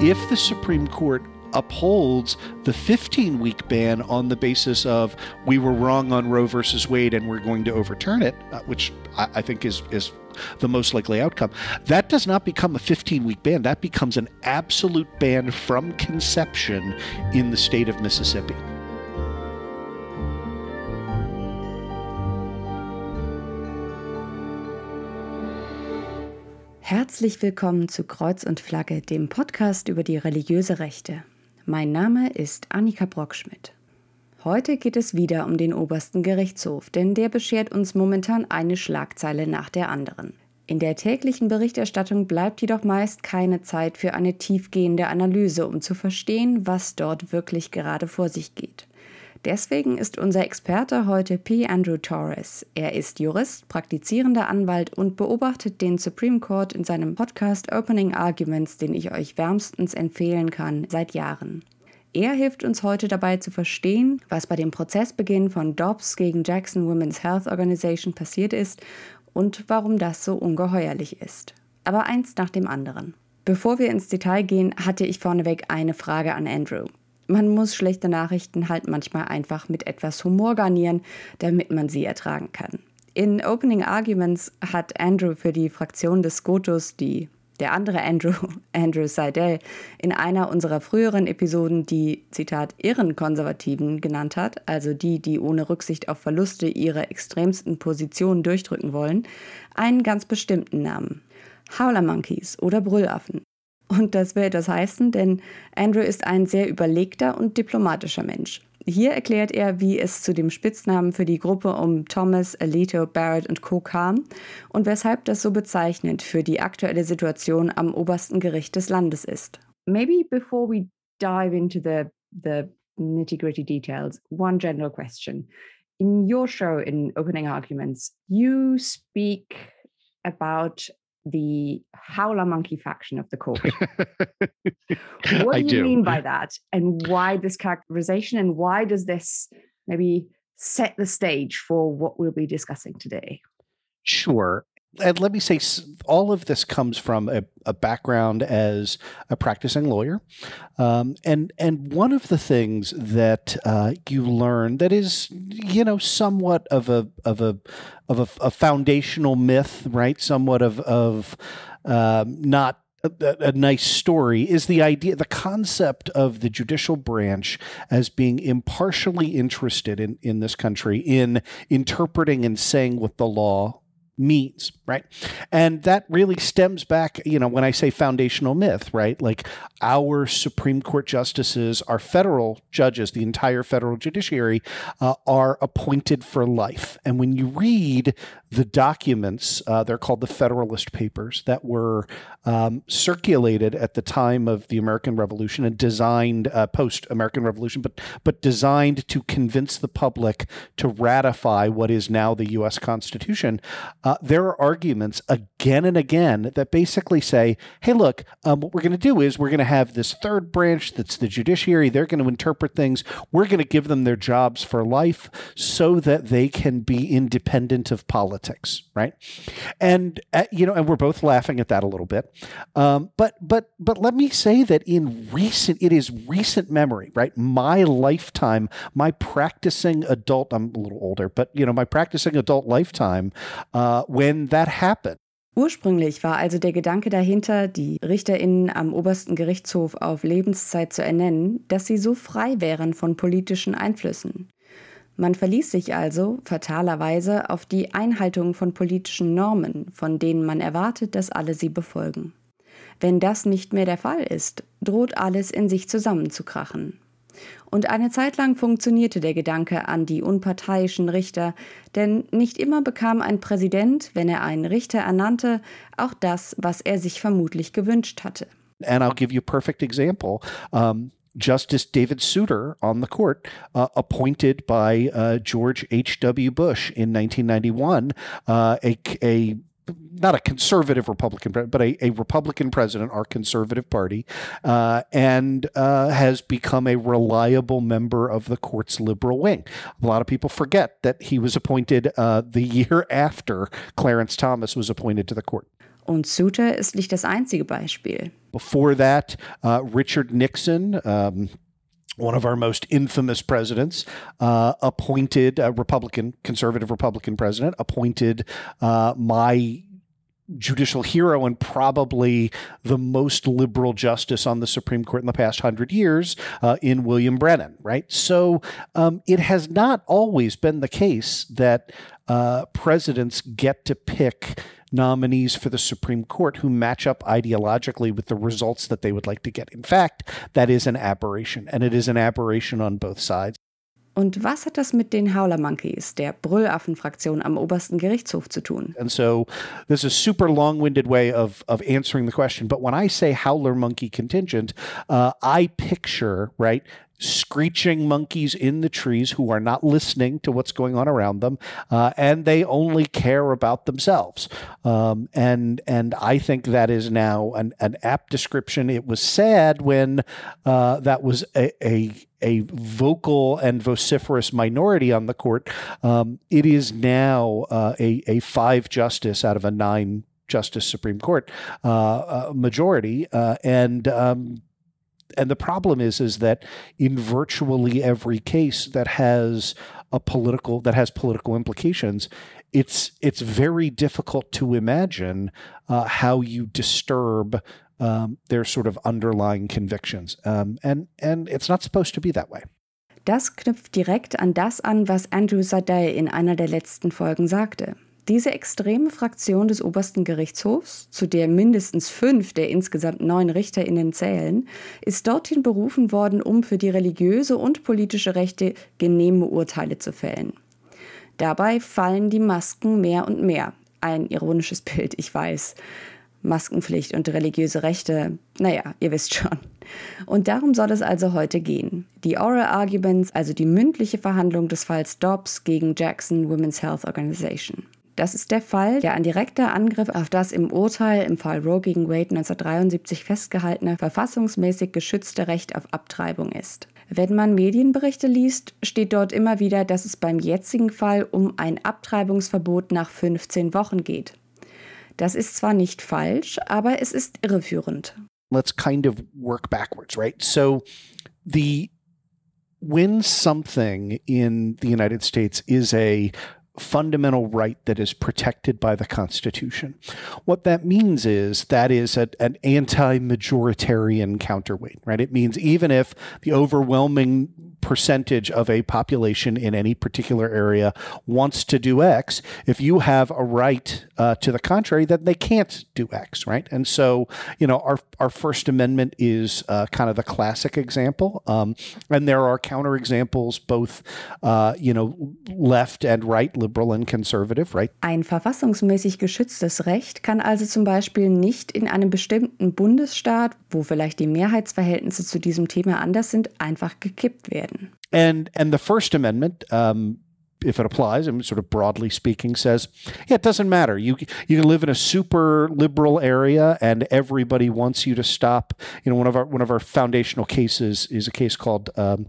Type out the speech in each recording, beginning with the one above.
if the Supreme Court upholds the 15 week ban on the basis of we were wrong on Roe versus Wade and we're going to overturn it, uh, which I, think is, is the most likely outcome, that does not become a 15 week ban. That becomes an absolute ban from conception in the state of Mississippi. Herzlich willkommen zu Kreuz und Flagge, dem Podcast über die religiöse Rechte. Mein Name ist Annika Brockschmidt. Heute geht es wieder um den obersten Gerichtshof, denn der beschert uns momentan eine Schlagzeile nach der anderen. In der täglichen Berichterstattung bleibt jedoch meist keine Zeit für eine tiefgehende Analyse, um zu verstehen, was dort wirklich gerade vor sich geht. Deswegen ist unser Experte heute P. Andrew Torres. Er ist Jurist, praktizierender Anwalt und beobachtet den Supreme Court in seinem Podcast Opening Arguments, den ich euch wärmstens empfehlen kann, seit Jahren. Er hilft uns heute dabei zu verstehen, was bei dem Prozessbeginn von Dobbs gegen Jackson Women's Health Organization passiert ist und warum das so ungeheuerlich ist. Aber eins nach dem anderen. Bevor wir ins Detail gehen, hatte ich vorneweg eine Frage an Andrew man muss schlechte Nachrichten halt manchmal einfach mit etwas Humor garnieren, damit man sie ertragen kann. In Opening Arguments hat Andrew für die Fraktion des Scotus, die der andere Andrew, Andrew Seidel, in einer unserer früheren Episoden die, Zitat, Irrenkonservativen genannt hat, also die, die ohne Rücksicht auf Verluste ihre extremsten Positionen durchdrücken wollen, einen ganz bestimmten Namen. Howler Monkeys oder Brüllaffen. Und das will etwas heißen, denn Andrew ist ein sehr überlegter und diplomatischer Mensch. Hier erklärt er, wie es zu dem Spitznamen für die Gruppe um Thomas, Alito, Barrett und Co. kam und weshalb das so bezeichnend für die aktuelle Situation am obersten Gericht des Landes ist. Maybe before we dive into the, the nitty-gritty details, one general question. In your show, in Opening Arguments, you speak about the howler monkey faction of the court. what do you do. mean by that? And why this characterization? And why does this maybe set the stage for what we'll be discussing today? Sure and let me say all of this comes from a, a background as a practicing lawyer. Um, and and one of the things that uh, you learn that is you know somewhat of a of a of a, a foundational myth right? Somewhat of of um, not a, a, nice story is the idea, the concept of the judicial branch as being impartially interested in, in this country in interpreting and saying what the law means, right? And that really stems back, you know, when I say foundational myth, right? Like our Supreme Court justices, our federal judges, the entire federal judiciary uh, are appointed for life. And when you read the documents, uh, they're called the Federalist Papers, that were um, circulated at the time of the American Revolution and designed uh, post American Revolution, but but designed to convince the public to ratify what is now the U.S. Constitution. Uh, there are arguments again and again that basically say, "Hey, look, um, what we're going to do is we're going to have this third branch that's the judiciary. They're going to interpret things. We're going to give them their jobs for life so that they can be independent of politics." Politics, right? And uh, you know, and we're both laughing at that a little bit. Um, but but but let me say that in recent, it is recent memory, right? My lifetime, my practicing adult, I'm a little older, but you know, my practicing adult lifetime, uh, when that happened. Ursprünglich war also der Gedanke dahinter, die Richterinnen am obersten Gerichtshof auf Lebenszeit zu ernennen, dass sie so frei wären von politischen Einflüssen. Man verließ sich also fatalerweise auf die Einhaltung von politischen Normen, von denen man erwartet, dass alle sie befolgen. Wenn das nicht mehr der Fall ist, droht alles in sich zusammenzukrachen. Und eine Zeit lang funktionierte der Gedanke an die unparteiischen Richter, denn nicht immer bekam ein Präsident, wenn er einen Richter ernannte, auch das, was er sich vermutlich gewünscht hatte. And I'll give you a perfect example. Um, Justice David Souter on the court, uh, appointed by uh, George H.W. Bush in 1991, uh, a, a not a conservative Republican, but a, a Republican president, our conservative party, uh, and uh, has become a reliable member of the court's liberal wing. A lot of people forget that he was appointed uh, the year after Clarence Thomas was appointed to the court. Und Souter ist nicht das einzige Beispiel. Before that, uh, Richard Nixon. Um one of our most infamous presidents, uh, appointed a Republican, conservative Republican president, appointed uh, my judicial hero and probably the most liberal justice on the Supreme Court in the past hundred years uh, in William Brennan, right? So um, it has not always been the case that uh, presidents get to pick nominees for the Supreme Court who match up ideologically with the results that they would like to get. In fact, that is an aberration, and it is an aberration on both sides. Und was hat das mit den Howler Monkeys, der Brüllaffen-Fraktion am obersten Gerichtshof, zu tun? And so this is a super long-winded way of of answering the question. But when I say Howler Monkey contingent, uh, I picture right screeching monkeys in the trees who are not listening to what's going on around them, uh, and they only care about themselves. Um, and and I think that is now an, an apt description. It was sad when uh, that was a, a a vocal and vociferous minority on the court. Um, it is now uh, a, a five justice out of a nine justice Supreme Court uh, uh, majority, uh, and um, and the problem is is that in virtually every case that has a political that has political implications it's it's very difficult to imagine uh, how you disturb um, their sort of underlying convictions um, and and it's not supposed to be that way Das knüpft direkt an das an, was Andrew Seidel in einer der letzten Folgen sagte. Diese extreme Fraktion des obersten Gerichtshofs, zu der mindestens fünf der insgesamt neun RichterInnen zählen, ist dorthin berufen worden, um für die religiöse und politische Rechte genehme Urteile zu fällen. Dabei fallen die Masken mehr und mehr. Ein ironisches Bild, ich weiß. Maskenpflicht und religiöse Rechte, naja, ihr wisst schon. Und darum soll es also heute gehen. Die Oral Arguments, also die mündliche Verhandlung des Falls Dobbs gegen Jackson Women's Health Organization. Das ist der Fall, der ein direkter Angriff auf das im Urteil im Fall Roe gegen Wade 1973 festgehaltene verfassungsmäßig geschützte Recht auf Abtreibung ist. Wenn man Medienberichte liest, steht dort immer wieder, dass es beim jetzigen Fall um ein Abtreibungsverbot nach 15 Wochen geht. Das ist zwar nicht falsch, aber es ist irreführend. Let's kind of work backwards, right? So the when something in the United States is a fundamental right that is protected by the Constitution. What that means is that is a, an anti majoritarian counterweight, right? It means even if the overwhelming percentage of a population in any particular area wants to do X, if you have a right uh, to the contrary, then they can't do X, right? And so, you know, our, our First Amendment is uh, kind of the classic example. Um, and there are counterexamples, both, uh, you know, left and right, liberal and conservative, right? Ein verfassungsmäßig geschütztes Recht kann also zum Beispiel nicht in einem bestimmten Bundesstaat, wo vielleicht die Mehrheitsverhältnisse zu diesem Thema anders sind, einfach gekippt werden. And and the First Amendment, um, if it applies, and sort of broadly speaking, says, yeah, it doesn't matter. You you can live in a super liberal area, and everybody wants you to stop. You know, one of our one of our foundational cases is a case called. Um,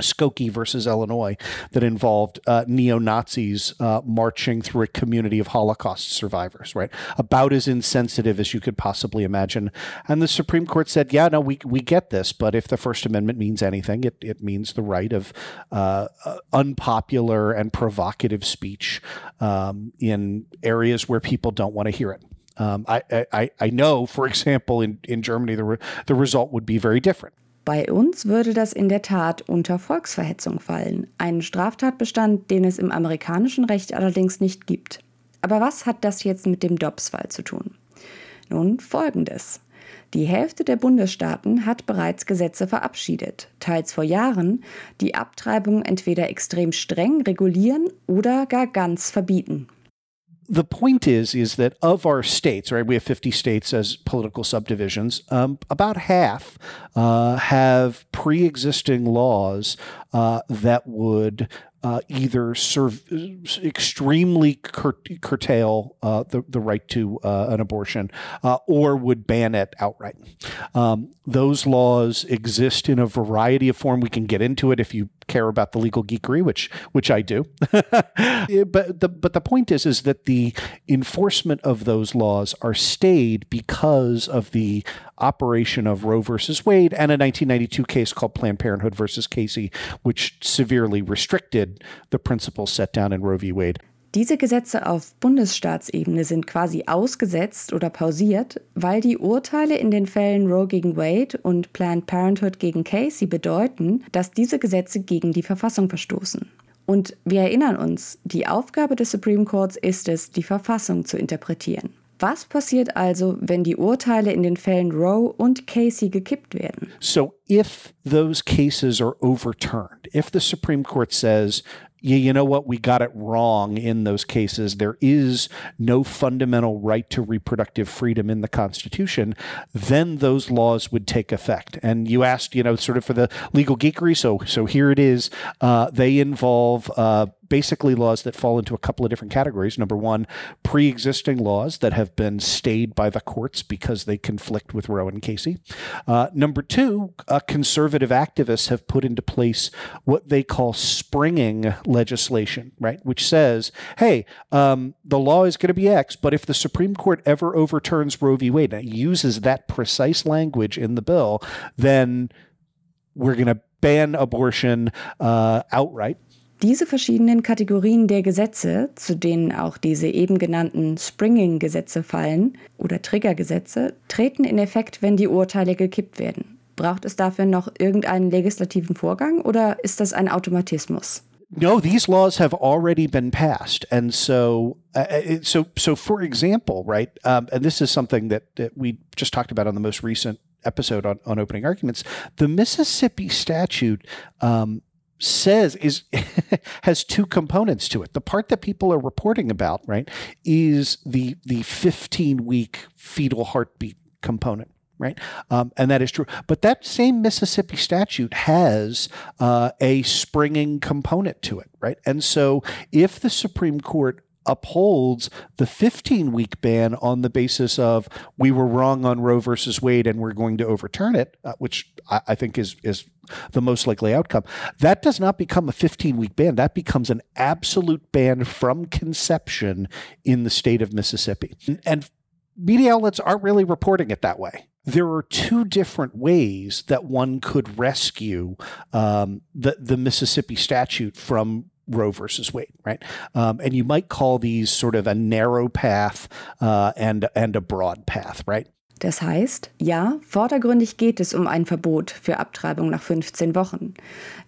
Skokie versus Illinois that involved uh, neo Nazis uh, marching through a community of Holocaust survivors, right? About as insensitive as you could possibly imagine. And the Supreme Court said, yeah, no, we, we get this, but if the First Amendment means anything, it, it means the right of uh, uh unpopular and provocative speech um, in areas where people don't want to hear it. Um, I, I, I know, for example, in, in Germany, the, re- the result would be very different. Bei uns würde das in der Tat unter Volksverhetzung fallen, einen Straftatbestand, den es im amerikanischen Recht allerdings nicht gibt. Aber was hat das jetzt mit dem Dobbs-Fall zu tun? Nun folgendes. Die Hälfte der Bundesstaaten hat bereits Gesetze verabschiedet, teils vor Jahren, die Abtreibung entweder extrem streng regulieren oder gar ganz verbieten. The point is is that of our states, right? We have 50 states as political subdivisions. Um, about half uh, have pre-existing laws uh, that would uh, either serve extremely cur- curtail uh, the, the right to uh, an abortion uh, or would ban it outright. Um, those laws exist in a variety of form. We can get into it if you care about the legal geekery, which which I do. but the but the point is is that the enforcement of those laws are stayed because of the operation of Roe versus Wade and a 1992 case called Planned Parenthood versus Casey, which severely restricted the principles set down in Roe v. Wade. Diese Gesetze auf Bundesstaatsebene sind quasi ausgesetzt oder pausiert, weil die Urteile in den Fällen Roe gegen Wade und Planned Parenthood gegen Casey bedeuten, dass diese Gesetze gegen die Verfassung verstoßen. Und wir erinnern uns, die Aufgabe des Supreme Courts ist es, die Verfassung zu interpretieren. Was passiert also, wenn die Urteile in den Fällen Roe und Casey gekippt werden? So if those cases are overturned, if the Supreme Court says you, you know what, we got it wrong in those cases. There is no fundamental right to reproductive freedom in the Constitution, then those laws would take effect. And you asked, you know, sort of for the legal geekery. So, so here it is. Uh, they involve uh, basically laws that fall into a couple of different categories. Number one, pre existing laws that have been stayed by the courts because they conflict with Roe and Casey. Uh, number two, uh, conservative activists have put into place what they call springing legislation, right? Which says, hey, um, the law is going to be X, but if the Supreme Court ever overturns Roe v. Wade, and it uses that precise language in the bill, then we're going to ban abortion uh, outright. Diese verschiedenen Kategorien der Gesetze, zu denen auch diese eben genannten Springing-Gesetze fallen oder Triggergesetze, treten in Effekt, wenn die Urteile gekippt werden. Braucht es dafür noch irgendeinen legislativen Vorgang oder ist das ein Automatismus? No, these laws have already been passed, and so, uh, so, so. For example, right, um, and this is something that, that we just talked about on the most recent episode on, on opening arguments. The Mississippi statute um, says is has two components to it. The part that people are reporting about, right, is the the 15 week fetal heartbeat component. Right, um, and that is true. But that same Mississippi statute has uh, a springing component to it, right? And so, if the Supreme Court upholds the 15 week ban on the basis of we were wrong on Roe versus Wade and we're going to overturn it, uh, which I, I, think is is the most likely outcome. That does not become a 15 week ban. That becomes an absolute ban from conception in the state of Mississippi. And, and media outlets aren't really reporting it that way there are two different ways that one could rescue um, the the Mississippi statute from Roe versus Wade, right? Um, and you might call these sort of a narrow path uh, and, and a broad path, right? Das heißt, ja, vordergründig geht es um ein Verbot für Abtreibung nach 15 Wochen.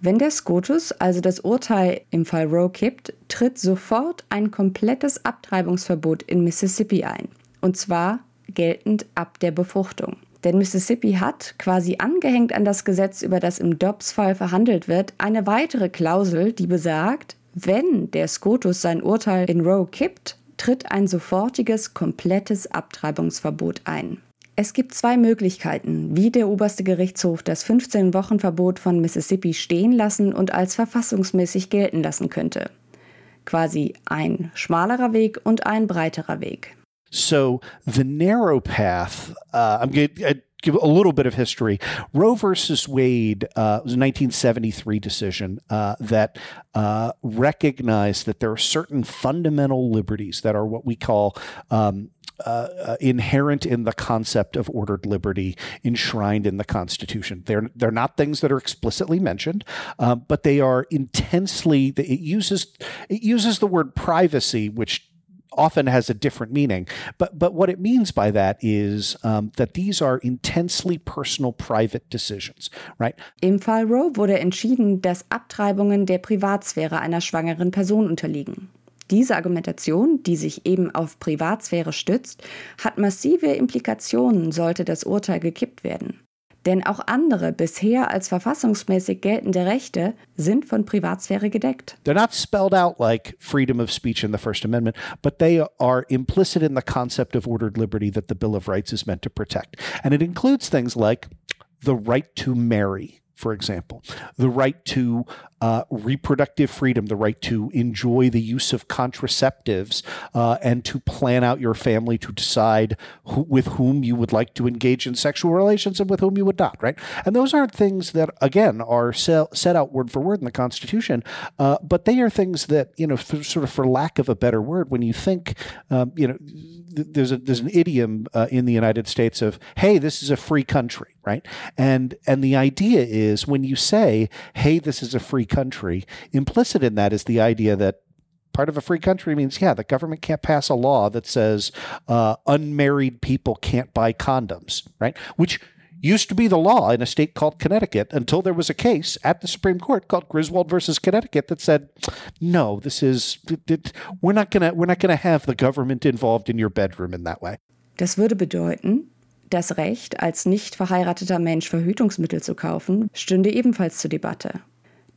Wenn der Scotus also das Urteil im Fall Roe kippt, tritt sofort ein komplettes Abtreibungsverbot in Mississippi ein. Und zwar geltend ab der Befruchtung. Denn Mississippi hat, quasi angehängt an das Gesetz, über das im Dobbs-Fall verhandelt wird, eine weitere Klausel, die besagt, wenn der Scotus sein Urteil in Roe kippt, tritt ein sofortiges, komplettes Abtreibungsverbot ein. Es gibt zwei Möglichkeiten, wie der oberste Gerichtshof das 15-Wochen-Verbot von Mississippi stehen lassen und als verfassungsmäßig gelten lassen könnte. Quasi ein schmalerer Weg und ein breiterer Weg. So the narrow path, uh, I'm going to give a little bit of history. Roe versus Wade uh, was a 1973 decision uh, that uh, recognized that there are certain fundamental liberties that are what we call um, uh, uh, inherent in the concept of ordered liberty enshrined in the Constitution. They're they're not things that are explicitly mentioned, um, but they are intensely. It uses it uses the word privacy, which often has a different meaning. But but what it means by that is um, that these are intensely personal, private decisions, right? Im Fall Roe wurde entschieden, dass Abtreibungen der Privatsphäre einer schwangeren Person unterliegen. Diese Argumentation, die sich eben auf Privatsphäre stützt, hat massive Implikationen, sollte das Urteil gekippt werden. Denn auch andere bisher als verfassungsmäßig geltende Rechte sind von Privatsphäre gedeckt. They're not spelled out like freedom of speech in the First Amendment, but they are implicit in the concept of ordered liberty that the Bill of Rights is meant to protect. And it includes things like the right to marry for example, the right to uh, reproductive freedom, the right to enjoy the use of contraceptives uh, and to plan out your family to decide who, with whom you would like to engage in sexual relations and with whom you would not, right? And those aren't things that, again, are set out word for word in the Constitution, uh, but they are things that, you know, for, sort of for lack of a better word, when you think, um, you know, there's a there's an idiom uh, in the United States of hey this is a free country right? And and the idea is when you say hey this is a free country implicit in that is the idea that part of a free country means yeah the government can't pass a law that says uh, unmarried people can't buy condoms right? Which used to be the law in a state called Connecticut until there was a case at the Supreme Court called Griswold versus Connecticut that said, no, this is we're not gonna we're not gonna have the government involved in your bedroom in that way. Das würde bedeuten, das Recht, als nicht verheirateter Mensch Verhütungsmittel zu kaufen, stünde ebenfalls zur Debatte.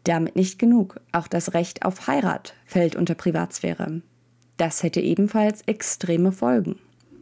Damit nicht genug. Auch das Recht auf Heirat fällt unter Privatsphäre. Das hätte ebenfalls extreme Folgen.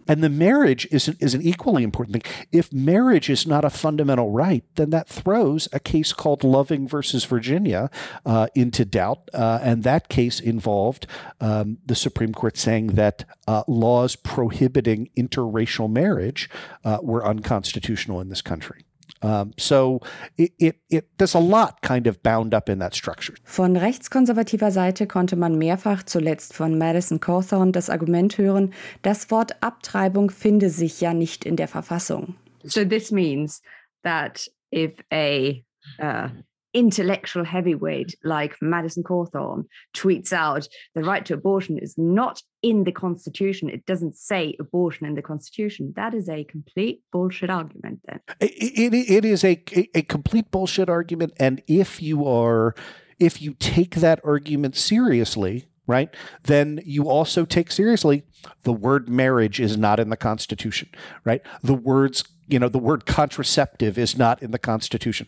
And the marriage is an, is an equally important thing. If marriage is not a fundamental right, then that throws a case called Loving versus Virginia uh, into doubt. Uh, and that case involved um, the Supreme Court saying that uh, laws prohibiting interracial marriage uh, were unconstitutional in this country. Um, so it, it, it, there's a lot kind of bound up in that structure. Von rechtskonservativer Seite konnte man mehrfach zuletzt von Madison Cawthorn das Argument hören, das Wort Abtreibung finde sich ja nicht in der Verfassung. So this means that if a uh, intellectual heavyweight like Madison Cawthorn tweets out the right to abortion is not in the Constitution. It doesn't say abortion in the Constitution. That is a complete bullshit argument, then. It, it, it is a, a, a complete bullshit argument. And if you are, if you take that argument seriously, right, then you also take seriously the word marriage is not in the Constitution, right? The words you know, the word contraceptive is not in the Constitution.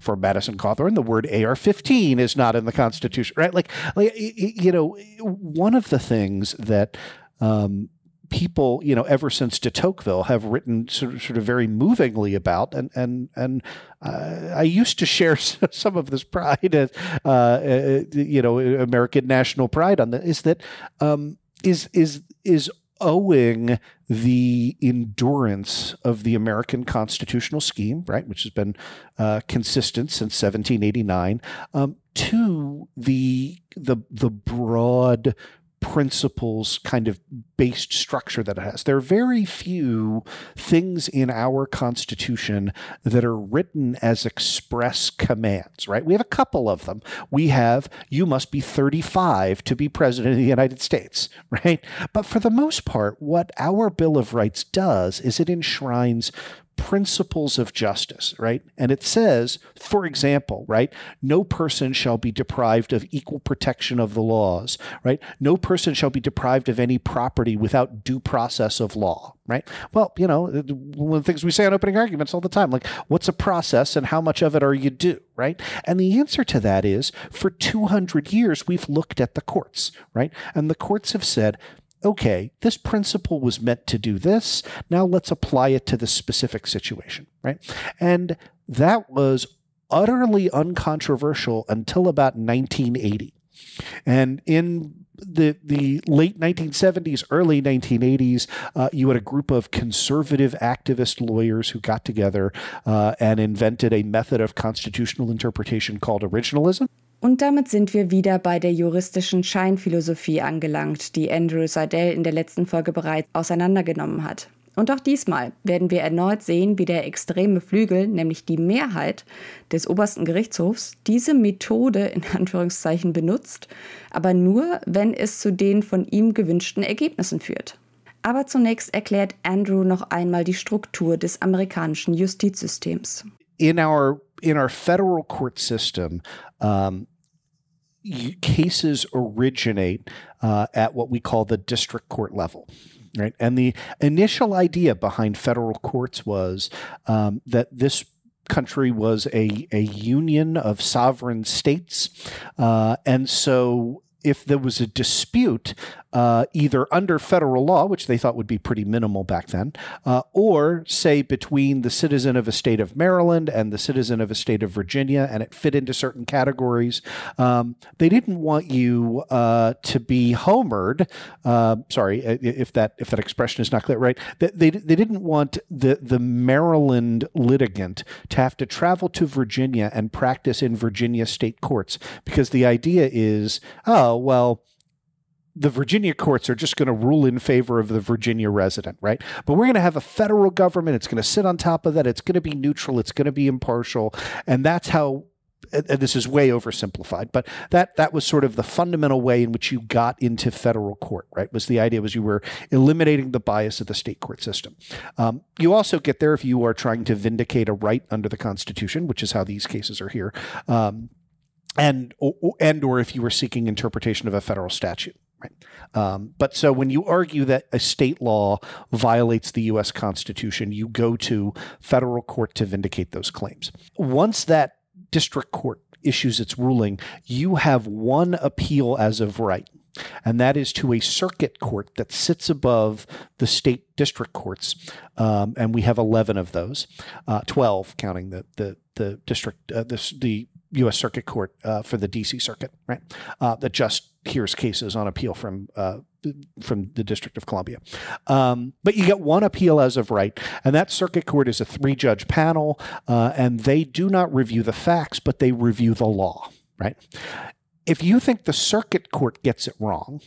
For Madison Cawthorn, the word AR-15 is not in the Constitution, right? Like, like you know, one of the things that um, people, you know, ever since de Tocqueville have written sort of, sort of very movingly about, and and and uh, I used to share some of this pride, as, uh, uh, you know, American national pride on that is that um, is is is owing the endurance of the American constitutional scheme, right, which has been uh, consistent since 1789, um, to the the the broad principles kind of based structure that it has. There are very few things in our Constitution that are written as express commands, right? We have a couple of them. We have, you must be 35 to be president of the United States, right? But for the most part, what our Bill of Rights does is it enshrines principles of justice, right? And it says, for example, right, no person shall be deprived of equal protection of the laws, right? No person shall be deprived of any property without due process of law, right? Well, you know, one of the things we say in opening arguments all the time, like, what's a process and how much of it are you due, right? And the answer to that is for 200 years, we've looked at the courts, right? And the courts have said, okay, this principle was meant to do this. Now let's apply it to the specific situation, right? And that was utterly uncontroversial until about 1980. And in the the late 1970s, early 1980s, uh, you had a group of conservative activist lawyers who got together uh, and invented a method of constitutional interpretation called originalism. Und damit sind wir wieder bei der juristischen Scheinphilosophie angelangt, die Andrew Seidel in der letzten Folge bereits auseinandergenommen hat. Und auch diesmal werden wir erneut sehen, wie der extreme Flügel, nämlich die Mehrheit des obersten Gerichtshofs, diese Methode in Anführungszeichen benutzt, aber nur, wenn es zu den von ihm gewünschten Ergebnissen führt. Aber zunächst erklärt Andrew noch einmal die Struktur des amerikanischen Justizsystems. In our in our federal court system, um, cases originate uh, at what we call the district court level. Right. And the initial idea behind federal courts was um, that this country was a, a union of sovereign states. Uh, and so if there was a dispute uh, either under federal law, which they thought would be pretty minimal back then, uh, or say between the citizen of a state of Maryland and the citizen of a state of Virginia, and it fit into certain categories. Um, they didn't want you uh, to be homered. Uh, sorry if that if that expression is not clear, right? They, they, they didn't want the the Maryland litigant to have to travel to Virginia and practice in Virginia state courts because the idea is, oh well the Virginia courts are just going to rule in favor of the Virginia resident, right? But we're going to have a federal government. It's going to sit on top of that. It's going to be neutral. It's going to be impartial. And that's how and this is way oversimplified, but that that was sort of the fundamental way in which you got into federal court, right? Was the idea was you were eliminating the bias of the state court system. Um, you also get there if you are trying to vindicate a right under the Constitution, which is how these cases are here, um, and and or if you were seeking interpretation of a federal statute. Right. Um, but so when you argue that a state law violates the U.S. Constitution, you go to federal court to vindicate those claims. Once that district court issues its ruling, you have one appeal as of right. And that is to a circuit court that sits above the state district courts. Um, and we have 11 of those, uh, 12 counting the, the, the district, uh, the, the U.S. Circuit Court uh, for the D.C. Circuit, right? Uh, that just hears cases on appeal from uh, from the District of Columbia. Um, but you get one appeal as of right, and that Circuit Court is a three judge panel, uh, and they do not review the facts, but they review the law, right? If you think the Circuit Court gets it wrong,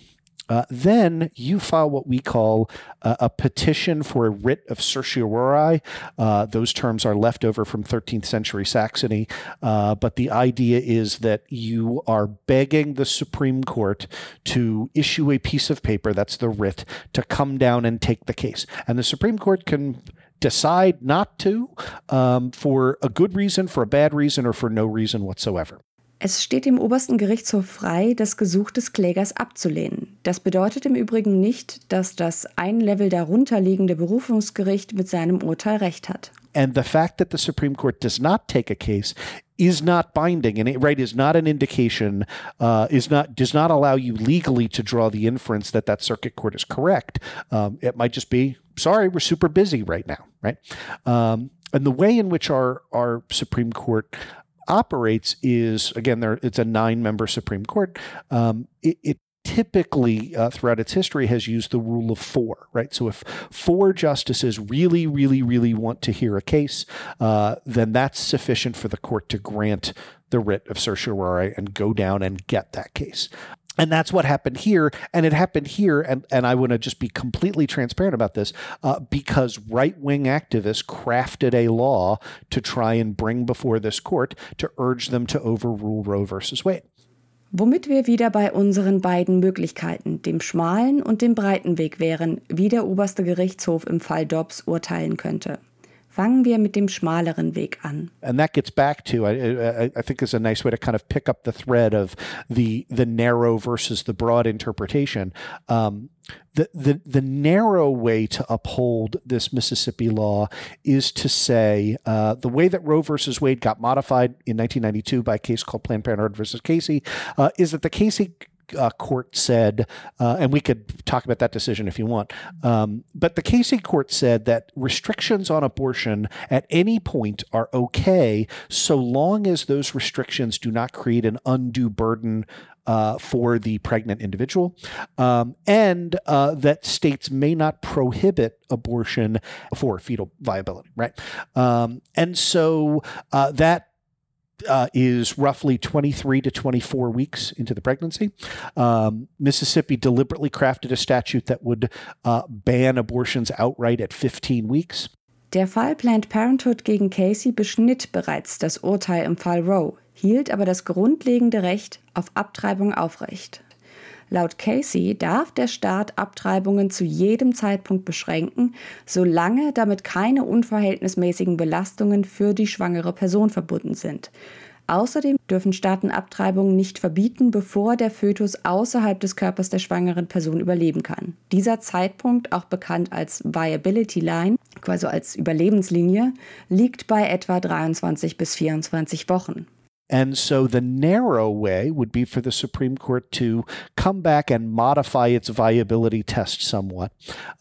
uh, then you file what we call a, a, petition for a writ of certiorari. Uh, those terms are left over from 13th century Saxony, uh, but the idea is that you are begging the Supreme Court to issue a piece of paper, that's the writ, to come down and take the case. And the Supreme Court can decide not to um, for a good reason, for a bad reason, or for no reason whatsoever. Es steht dem obersten Gerichtshof frei, das Gesuch des Klägers abzulehnen. Das bedeutet im Übrigen nicht, dass das ein Level darunter liegende Berufungsgericht mit seinem Urteil recht hat. And the fact that the Supreme Court does not take a case is not binding and it right is not an indication uh, is not does not allow you legally to draw the inference that that circuit court is correct um, it might just be sorry we're super busy right now right um, and the way in which our our supreme court operates is again there it's a nine member Supreme Court. Um, it, it typically uh, throughout its history has used the rule of four, right? So if four justices really, really, really want to hear a case, uh, then that's sufficient for the court to grant the writ of certiorari and go down and get that case. And that's what happened here. And it happened here. And, and I want to just be completely transparent about this uh, because right wing activists crafted a law to try and bring before this court to urge them to overrule Roe versus Wade. Womit wir wieder bei unseren beiden Möglichkeiten, dem schmalen und dem breiten Weg wären, wie der oberste Gerichtshof im Fall Dobbs urteilen könnte. Fangen wir mit dem schmaleren Weg an. And that gets back to I, I, I think is a nice way to kind of pick up the thread of the the narrow versus the broad interpretation. Um, the, the the narrow way to uphold this Mississippi law is to say uh, the way that Roe versus Wade got modified in 1992 by a case called Planned Parenthood versus Casey uh, is that the Casey uh, court said, uh, and we could talk about that decision if you want, um, but the Casey court said that restrictions on abortion at any point are okay so long as those restrictions do not create an undue burden uh, for the pregnant individual, um, and uh, that states may not prohibit abortion for fetal viability, right? Um, and so uh, that uh, is roughly 23 to 24 weeks into the pregnancy. Um, Mississippi deliberately crafted a statute that would uh, ban abortions outright at 15 weeks. Der Fall Planned Parenthood gegen Casey beschnitt bereits das Urteil im Fall Roe, hielt aber das grundlegende Recht auf Abtreibung aufrecht. Laut Casey darf der Staat Abtreibungen zu jedem Zeitpunkt beschränken, solange damit keine unverhältnismäßigen Belastungen für die schwangere Person verbunden sind. Außerdem dürfen Staaten Abtreibungen nicht verbieten, bevor der Fötus außerhalb des Körpers der schwangeren Person überleben kann. Dieser Zeitpunkt, auch bekannt als Viability Line, quasi als Überlebenslinie, liegt bei etwa 23 bis 24 Wochen. And so the narrow way would be for the Supreme Court to come back and modify its viability test somewhat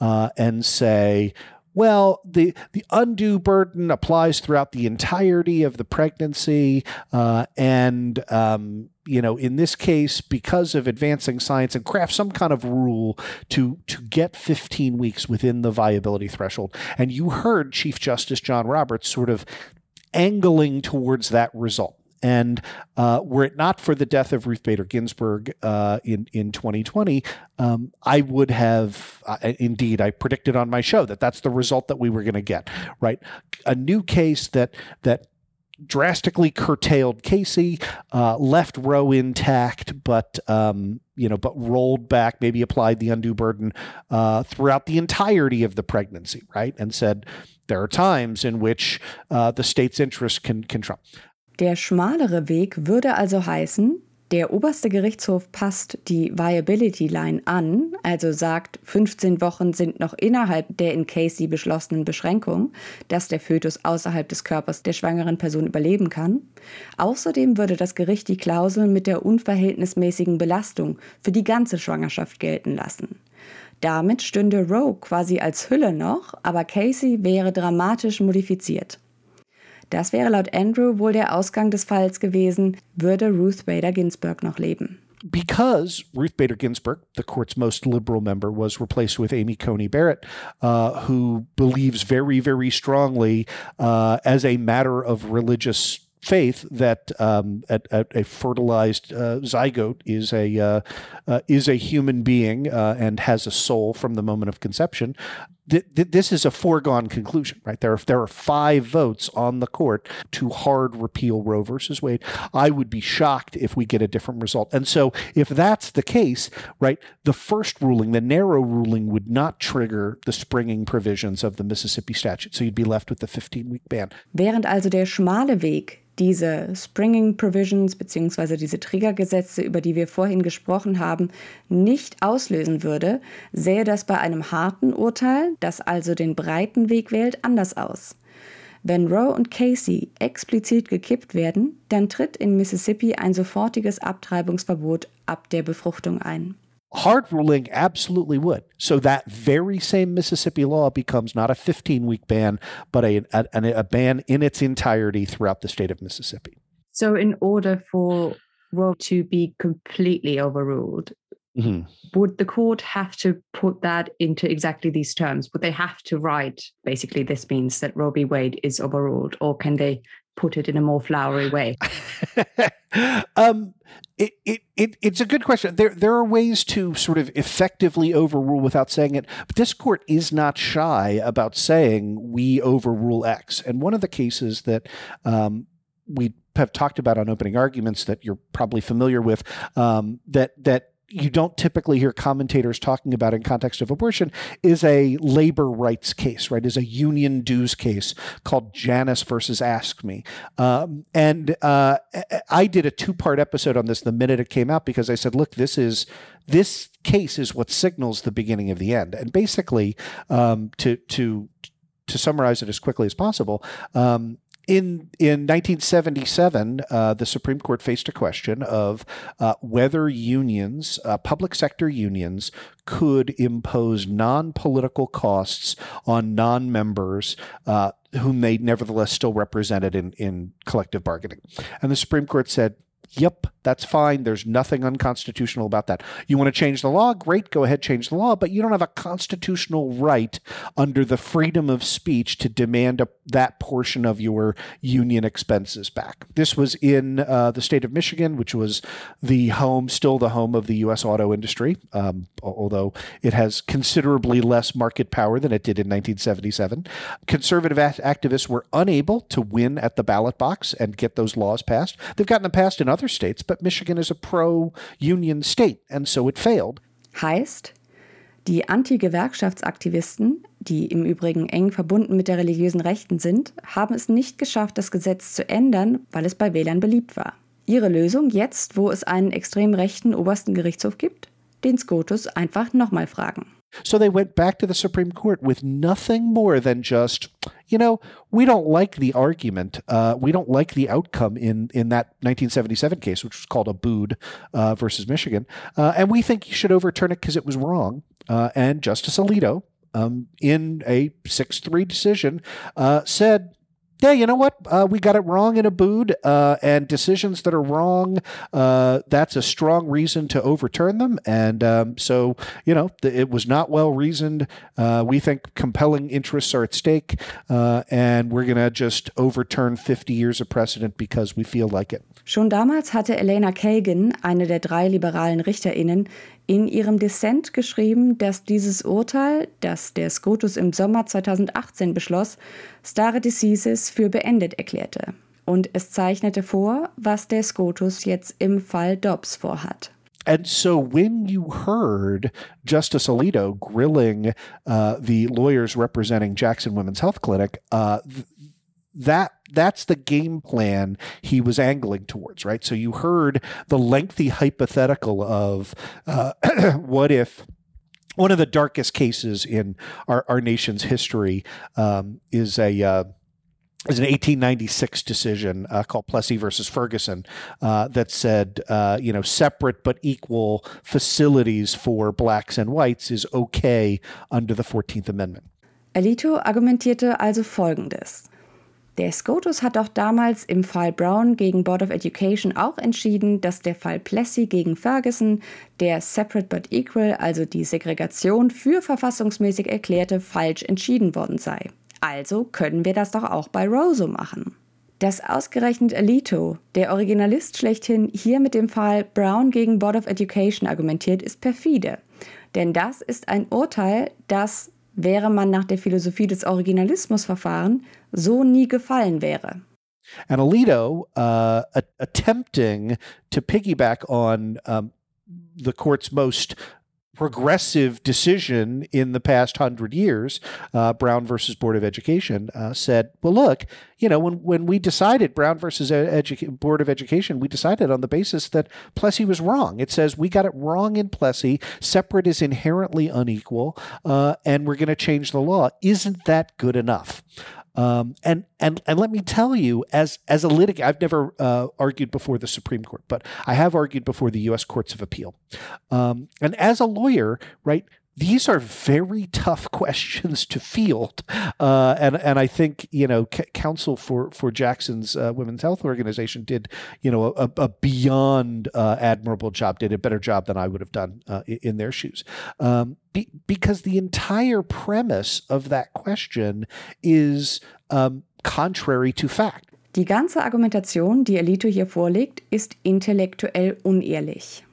uh, and say, well, the, the undue burden applies throughout the entirety of the pregnancy. Uh, and, um, you know, in this case, because of advancing science and craft some kind of rule to, to get 15 weeks within the viability threshold. And you heard Chief Justice John Roberts sort of angling towards that result. And uh, were it not for the death of Ruth Bader Ginsburg uh, in in 2020, um, I would have uh, indeed I predicted on my show that that's the result that we were going to get. Right, a new case that that drastically curtailed Casey, uh, left Roe intact, but um, you know, but rolled back, maybe applied the undue burden uh, throughout the entirety of the pregnancy, right, and said there are times in which uh, the state's interest can can trump. Der schmalere Weg würde also heißen, der oberste Gerichtshof passt die Viability Line an, also sagt, 15 Wochen sind noch innerhalb der in Casey beschlossenen Beschränkung, dass der Fötus außerhalb des Körpers der schwangeren Person überleben kann. Außerdem würde das Gericht die Klausel mit der unverhältnismäßigen Belastung für die ganze Schwangerschaft gelten lassen. Damit stünde Roe quasi als Hülle noch, aber Casey wäre dramatisch modifiziert. Das wäre laut Andrew wohl der Ausgang des Falls gewesen, würde Ruth Bader Ginsburg noch leben. because Ruth Bader Ginsburg, the court's most liberal member, was replaced with Amy Coney Barrett, uh, who believes very, very strongly, uh, as a matter of religious faith, that um, a, a, fertilized uh, zygote is a uh, uh, is a human being uh, and has a soul from the moment of conception th- th- this is a foregone conclusion, right? There, if there are five votes on the court to hard repeal Roe versus Wade, I would be shocked if we get a different result. And so, if that's the case, right, the first ruling, the narrow ruling, would not trigger the springing provisions of the Mississippi statute. So you'd be left with the 15 week ban. Während also der schmale Weg diese Springing Provisions bzw. diese Triggergesetze, über die wir vorhin gesprochen haben, nicht auslösen würde, sähe das bei einem harten Urteil, das also den breiten Weg wählt, anders aus. Wenn Roe und Casey explizit gekippt werden, dann tritt in Mississippi ein sofortiges Abtreibungsverbot ab der Befruchtung ein. Hard ruling absolutely would. So that very same Mississippi law becomes not a 15 week ban, but a, a, a ban in its entirety throughout the state of Mississippi. So, in order for Roe to be completely overruled, mm-hmm. would the court have to put that into exactly these terms? Would they have to write basically this means that Roe v. Wade is overruled, or can they put it in a more flowery way? um, it, it, it, it's a good question. There, there are ways to sort of effectively overrule without saying it, but this court is not shy about saying we overrule X. And one of the cases that um, we have talked about on opening arguments that you're probably familiar with um, that that you don't typically hear commentators talking about in context of abortion is a labor rights case, right? Is a union dues case called Janus versus AFSCME. Um, and uh, I did a two part episode on this the minute it came out because I said, look, this is this case is what signals the beginning of the end. And basically, um, to to to summarize it as quickly as possible, um, in in 1977, uh, the Supreme Court faced a question of uh, whether unions, uh, public sector unions, could impose non-political costs on non-members uh, whom they nevertheless still represented in in collective bargaining. And the Supreme Court said, Yep, that's fine. There's nothing unconstitutional about that. You want to change the law? Great, go ahead, change the law. But you don't have a constitutional right under the freedom of speech to demand a, that portion of your union expenses back. This was in uh, the state of Michigan, which was the home, still the home of the U.S. auto industry, um, although it has considerably less market power than it did in 1977. Conservative activists were unable to win at the ballot box and get those laws passed. They've gotten them passed in other other states, but Michigan is a pro-union state, and so it failed. Heißt, die Anti-Gewerkschaftsaktivisten, die im Übrigen eng verbunden mit der religiösen Rechten sind, haben es nicht geschafft, das Gesetz zu ändern, weil es bei Wählern beliebt war. Ihre Lösung jetzt, wo es einen extrem rechten obersten Gerichtshof gibt? Den Scotus einfach nochmal fragen. So they went back to the Supreme Court with nothing more than just, you know, we don't like the argument. Uh, we don't like the outcome in in that 1977 case, which was called Abood uh, versus Michigan, uh, and we think you should overturn it because it was wrong. Uh, and Justice Alito, um, in a six three decision, uh, said yeah, you know what? Uh, we got it wrong in Abood, uh, and decisions that are wrong, uh, that's a strong reason to overturn them. And um, so, you know, it was not well reasoned. Uh, we think compelling interests are at stake, uh, and we're going to just overturn 50 years of precedent because we feel like it. Schon damals hatte Elena Kagan, eine der drei liberalen RichterInnen, in ihrem Dissent geschrieben, dass dieses Urteil, das der SCOTUS im Sommer 2018 beschloss, stare decisis für beendet erklärte. Und es zeichnete vor, was der SCOTUS jetzt im Fall Dobbs vorhat. And so when you heard Justice Alito grilling uh, the lawyers representing Jackson Women's Health Clinic, uh, that that's the game plan he was angling towards, right? So you heard the lengthy hypothetical of uh, what if one of the darkest cases in our, our nation's history um, is a uh, is an 1896 decision uh, called Plessy versus Ferguson uh, that said, uh, you know, separate but equal facilities for blacks and whites is okay under the 14th Amendment. Alito argumentierte also Folgendes. Der SCOTUS hat auch damals im Fall Brown gegen Board of Education auch entschieden, dass der Fall Plessy gegen Ferguson, der Separate but Equal, also die Segregation für verfassungsmäßig erklärte, falsch entschieden worden sei. Also können wir das doch auch bei Roe machen. Dass ausgerechnet Alito, der Originalist schlechthin, hier mit dem Fall Brown gegen Board of Education argumentiert, ist perfide. Denn das ist ein Urteil, das wäre man nach der Philosophie des Originalismus verfahren, so nie gefallen wäre. And Alito, uh, attempting to piggyback on um, the court's most progressive decision in the past hundred years, uh, Brown versus Board of Education, uh, said, "Well, look, you know, when when we decided Brown versus Edu- Board of Education, we decided on the basis that Plessy was wrong. It says we got it wrong in Plessy. Separate is inherently unequal, uh, and we're going to change the law. Isn't that good enough?" Um, and and and let me tell you, as as a litigant, I've never uh, argued before the Supreme Court, but I have argued before the U.S. Courts of Appeal. Um, and as a lawyer, right, these are very tough questions to field, uh, and and I think you know c- counsel for for Jackson's uh, Women's Health Organization did you know a, a beyond uh, admirable job, did a better job than I would have done uh, in their shoes, um, be, because the entire premise of that question is um, contrary to fact. Die ganze Argumentation, die Alito hier vorlegt, ist intellektuell unehrlich.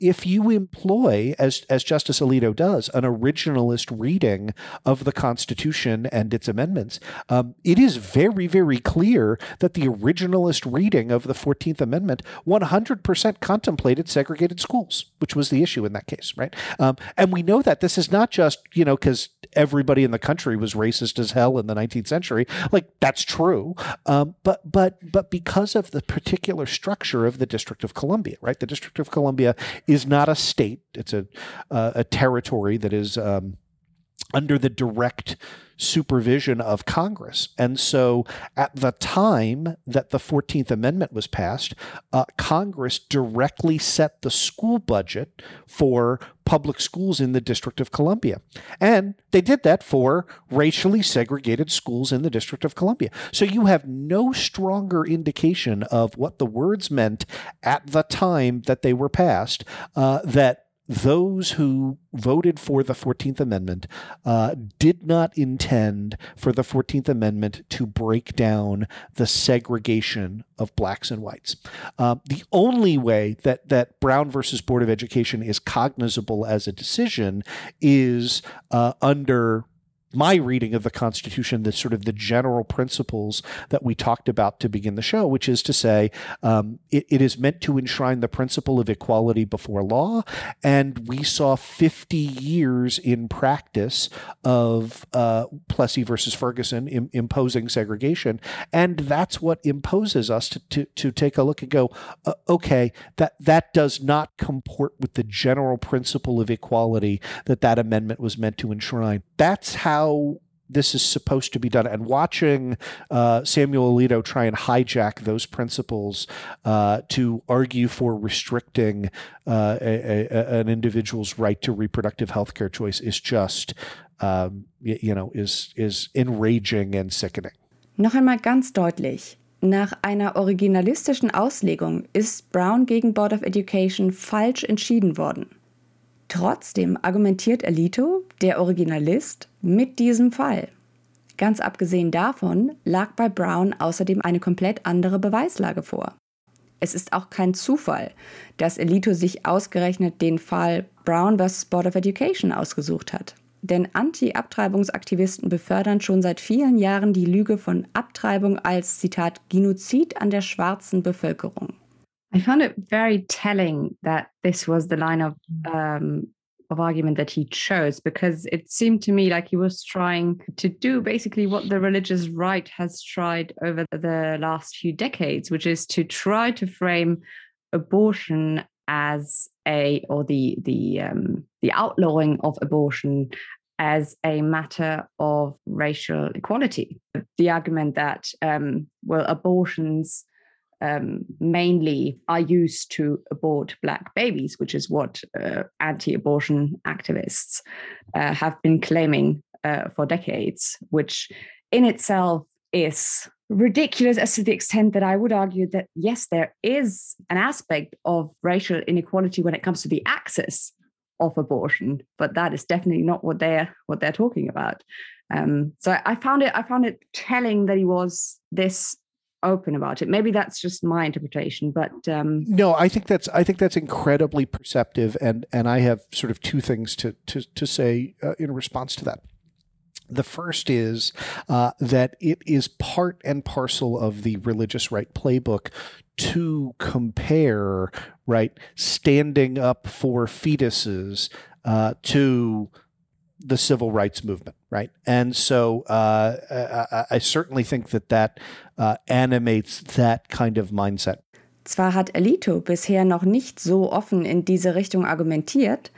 If you employ, as as Justice Alito does, an originalist reading of the Constitution and its amendments, um, it is very very clear that the originalist reading of the Fourteenth Amendment 100% contemplated segregated schools, which was the issue in that case, right? Um, and we know that this is not just you know because everybody in the country was racist as hell in the 19th century. Like that's true, um, but but but because of the particular structure of the District of Columbia, right? The District of Columbia is not a state; it's a uh, a territory that is. Um, under the direct supervision of Congress. And so at the time that the 14th Amendment was passed, uh, Congress directly set the school budget for public schools in the District of Columbia. And they did that for racially segregated schools in the District of Columbia. So you have no stronger indication of what the words meant at the time that they were passed uh, that those who voted for the 14th Amendment uh, did not intend for the 14th Amendment to break down the segregation of blacks and whites. Uh, the only way that, that Brown versus Board of Education is cognizable as a decision is uh, under my reading of the Constitution, the sort of the general principles that we talked about to begin the show, which is to say, um, it, it is meant to enshrine the principle of equality before law. And we saw 50 years in practice of uh, Plessy versus Ferguson Im- imposing segregation. And that's what imposes us to, to, to take a look and go, uh, okay, that, that does not comport with the general principle of equality that that amendment was meant to enshrine. That's how this is supposed to be done. And watching uh, Samuel Alito try and hijack those principles uh, to argue for restricting uh, a, a, an individual's right to reproductive health care choice is just, um, you know, is, is enraging and sickening. Noch einmal ganz deutlich. Nach einer originalistischen Auslegung ist Brown gegen Board of Education falsch entschieden worden. Trotzdem argumentiert Alito, der Originalist, mit diesem Fall. Ganz abgesehen davon lag bei Brown außerdem eine komplett andere Beweislage vor. Es ist auch kein Zufall, dass Alito sich ausgerechnet den Fall Brown vs. Board of Education ausgesucht hat. Denn Anti-Abtreibungsaktivisten befördern schon seit vielen Jahren die Lüge von Abtreibung als Zitat Genozid an der schwarzen Bevölkerung. I found it very telling that this was the line of um, of argument that he chose because it seemed to me like he was trying to do basically what the religious right has tried over the last few decades, which is to try to frame abortion as a or the the um, the outlawing of abortion as a matter of racial equality. The argument that um, well abortions um, mainly are used to abort black babies, which is what uh, anti abortion activists uh, have been claiming uh, for decades, which in itself is ridiculous as to the extent that I would argue that, yes, there is an aspect of racial inequality when it comes to the access of abortion, but that is definitely not what they're what they're talking about. Um, so I found it I found it telling that he was this open about it. Maybe that's just my interpretation, but um, no, I think that's I think that's incredibly perceptive, and and I have sort of two things to to to say uh, in response to that. The first is uh, that it is part and parcel of the religious right playbook to compare right standing up for fetuses uh, to the civil rights movement, right? And so uh, I, I, certainly think that that uh, animates that kind of mindset. Zwar hat Alito bisher noch nicht so offen in diese Richtung argumentiert,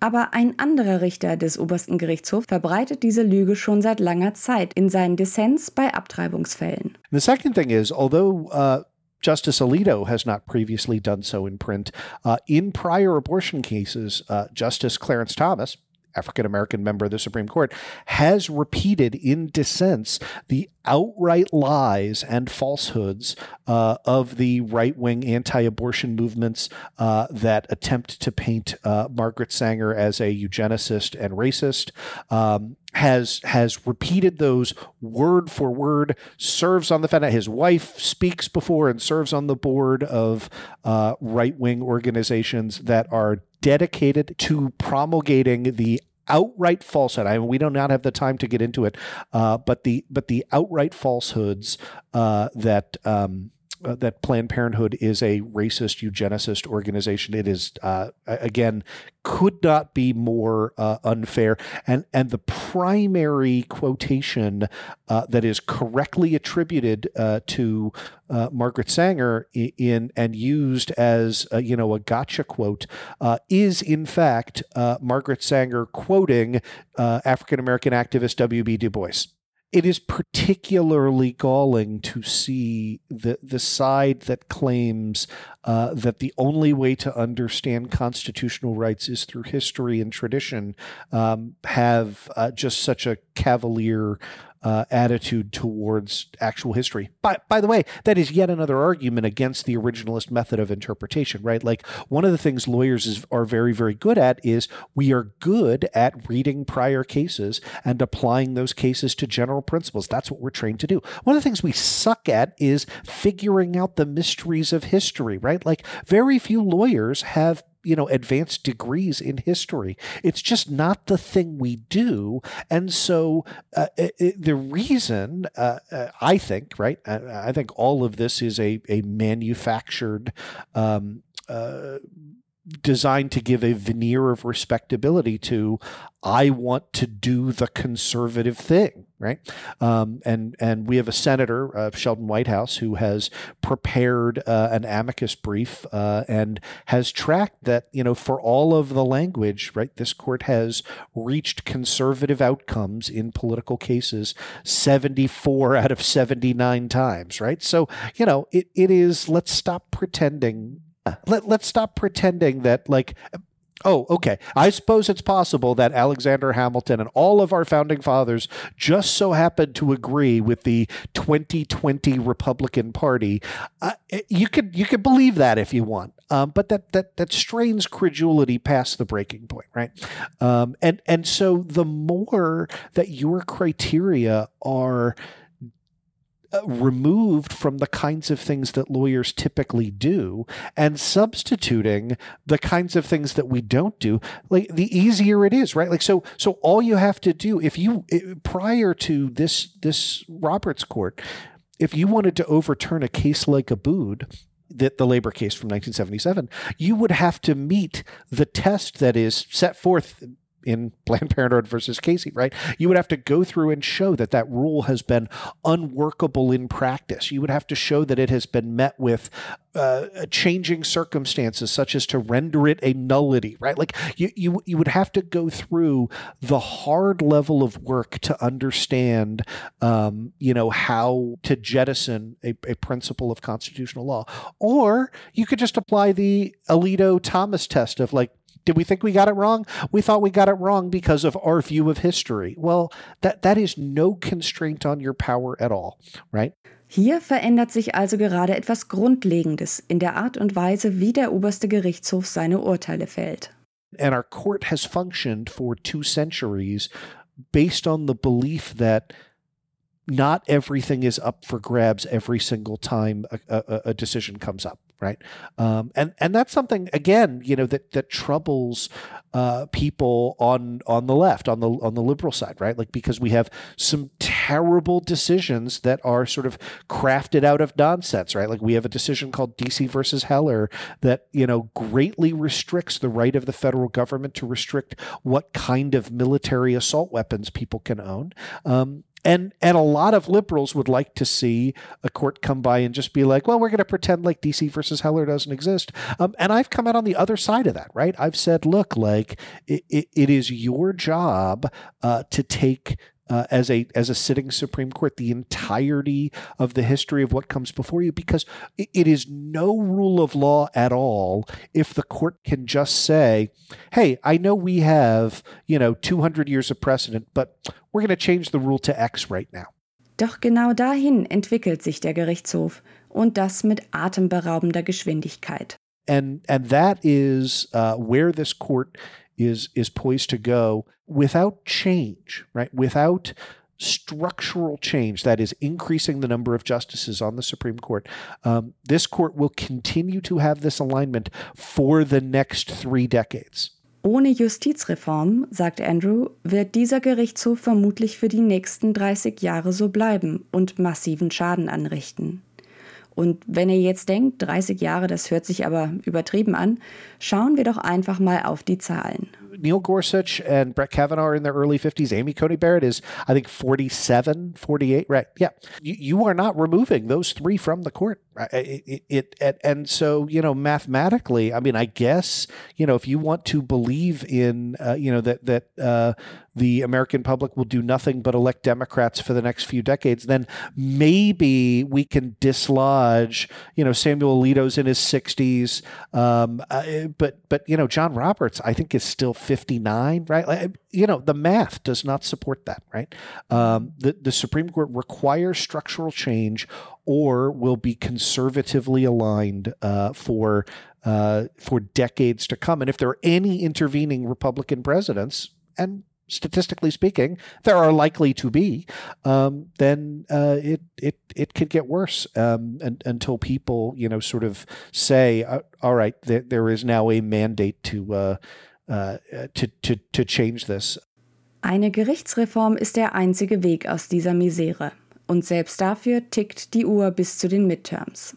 aber ein anderer Richter des obersten Gerichtshofs verbreitet diese Lüge schon seit langer Zeit in seinen Dissens bei Abtreibungsfällen. The second thing is, although uh, Justice Alito has not previously done so in print. Uh, in prior abortion cases, uh, Justice Clarence Thomas, African American member of the Supreme Court, has repeated in dissents the outright lies and falsehoods uh, of the right wing anti abortion movements uh, that attempt to paint uh, Margaret Sanger as a eugenicist and racist. Um, has has repeated those word for word. Serves on the Fed. His wife speaks before and serves on the board of uh, right wing organizations that are dedicated to promulgating the outright falsehood. I mean, we do not have the time to get into it, uh, but the but the outright falsehoods uh, that. Um, uh, that Planned Parenthood is a racist eugenicist organization. It is uh, again could not be more uh, unfair. And and the primary quotation uh, that is correctly attributed uh, to uh, Margaret Sanger in, in, and used as you know a gotcha quote is in fact Margaret Sanger quoting African American activist W. B. Du Bois it is particularly galling to see the the side that claims uh, that the only way to understand constitutional rights is through history and tradition um, have uh, just such a cavalier uh, attitude towards actual history. By, by the way, that is yet another argument against the originalist method of interpretation, right? Like one of the things lawyers is, are very, very good at is we are good at reading prior cases and applying those cases to general principles. That's what we're trained to do. One of the things we suck at is figuring out the mysteries of history, right? Like very few lawyers have you know advanced degrees in history. It's just not the thing we do. And so uh, it, it, the reason uh, uh, i think right I, I, think all of this is a, a manufactured um, uh, designed to give a veneer of respectability to I want to do the conservative thing, right? Um, and and we have a senator, uh, Sheldon Whitehouse, who has prepared uh, an amicus brief uh, and has tracked that you know for all of the language, right? This court has reached conservative outcomes in political cases seventy four out of seventy nine times, right? So you know it it is. Let's stop pretending let, let's stop pretending that like Oh, okay. I suppose it's possible that Alexander Hamilton and all of our founding fathers just so happened to agree with the 2020 Republican Party. Uh, you could you could believe that if you want, um, but that that that strains credulity past the breaking point, right? Um, and and so the more that your criteria are Uh, removed from the kinds of things that lawyers typically do and substituting the kinds of things that we don't do like the easier it is right? Like so so all you have to do if you prior to this this Roberts court if you wanted to overturn a case like Abood that the labor case from 1977, you would have to meet the test that is set forth in Planned Parenthood versus Casey, right? You would have to go through and show that that rule has been unworkable in practice. You would have to show that it has been met with uh, changing circumstances, such as to render it a nullity, right? Like you, you, you would have to go through the hard level of work to understand, um, you know, how to jettison a, a principle of constitutional law, or you could just apply the Alito Thomas test of like did we think we got it wrong? We thought we got it wrong because of our view of history. Well, that, that is no constraint on your power at all, right? Hier verändert sich also gerade etwas Grundlegendes in der Art und Weise, wie der oberste Gerichtshof seine Urteile fällt. And our court has functioned for two centuries based on the belief that not everything is up for grabs every single time a, a, a decision comes up right? Um, and and that's something again, you know, that that troubles uh, people on on the left, on the on the liberal side, right? Like because we have some terrible decisions that are sort of crafted out of nonsense, right? Like we have a decision called DC versus Heller that you know greatly restricts the right of the federal government to restrict what kind of military assault weapons people can own. Um, and and a lot of liberals would like to see a court come by and just be like, well, we're going to pretend like DC versus Heller doesn't exist. Um, and I've come out on the other side of that, right? I've said, look, like it, it, it is your job uh, to take uh, as a as a sitting Supreme Court the entirety of the history of what comes before you because it, it is no rule of law at all if the court can just say, "Hey, I know we have you know 200 years of precedent, but we're going to change the rule to X right now." Doch genau dahin entwickelt sich der Gerichtshof und das mit atemberaubender Geschwindigkeit. And and that is uh, where this court is is poised to go without change, right? Without structural change, that is, increasing the number of justices on the Supreme Court, um, this court will continue to have this alignment for the next three decades. Ohne Justizreform, sagt Andrew, wird dieser Gerichtshof vermutlich für die nächsten 30 Jahre so bleiben und massiven Schaden anrichten. Und wenn ihr jetzt denkt, 30 Jahre, das hört sich aber übertrieben an, schauen wir doch einfach mal auf die Zahlen. Neil Gorsuch and Brett Kavanaugh are in their early 50s. Amy Coney Barrett is, I think, 47, 48. Right. Yeah. You, you are not removing those three from the court. It, it, it, and so, you know, mathematically, I mean, I guess, you know, if you want to believe in, uh, you know, that, that, uh, the American public will do nothing but elect Democrats for the next few decades, then maybe we can dislodge, you know, Samuel Alito's in his 60s. Um, uh, but, but, you know, John Roberts, I think, is still 59, right? You know, the math does not support that, right? Um, the, the Supreme Court requires structural change or will be conservatively aligned uh, for uh, for decades to come. And if there are any intervening Republican presidents, and statistically speaking, there are likely to be, um, then uh, it it it could get worse um, and, until people you know sort of say, uh, all right, there, there is now a mandate to uh, uh, to, to, to change this. Eine Gerichtsreform ist der einzige Weg aus dieser Misere. Und selbst dafür tickt die Uhr bis zu den Midterms.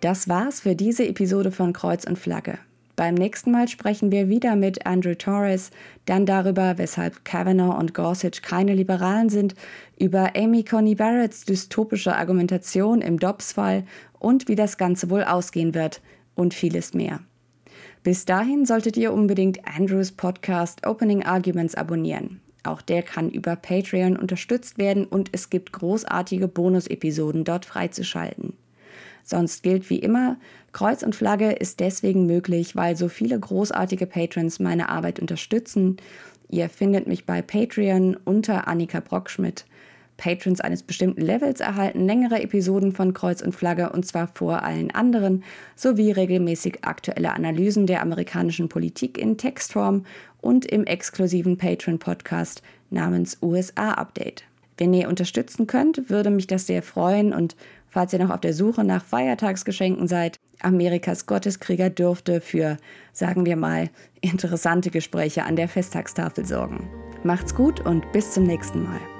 Das war's für diese Episode von Kreuz und Flagge. Beim nächsten Mal sprechen wir wieder mit Andrew Torres, dann darüber, weshalb Kavanaugh und Gorsuch keine Liberalen sind, über Amy Coney Barretts dystopische Argumentation im Dobbs-Fall und wie das Ganze wohl ausgehen wird und vieles mehr. Bis dahin solltet ihr unbedingt Andrews Podcast Opening Arguments abonnieren. Auch der kann über Patreon unterstützt werden und es gibt großartige Bonus-Episoden dort freizuschalten. Sonst gilt wie immer, Kreuz und Flagge ist deswegen möglich, weil so viele großartige Patrons meine Arbeit unterstützen. Ihr findet mich bei Patreon unter Annika Brockschmidt. Patrons eines bestimmten Levels erhalten längere Episoden von Kreuz und Flagge und zwar vor allen anderen, sowie regelmäßig aktuelle Analysen der amerikanischen Politik in Textform und im exklusiven Patreon-Podcast namens USA Update. Wenn ihr unterstützen könnt, würde mich das sehr freuen und falls ihr noch auf der Suche nach Feiertagsgeschenken seid, Amerikas Gotteskrieger dürfte für, sagen wir mal, interessante Gespräche an der Festtagstafel sorgen. Macht's gut und bis zum nächsten Mal.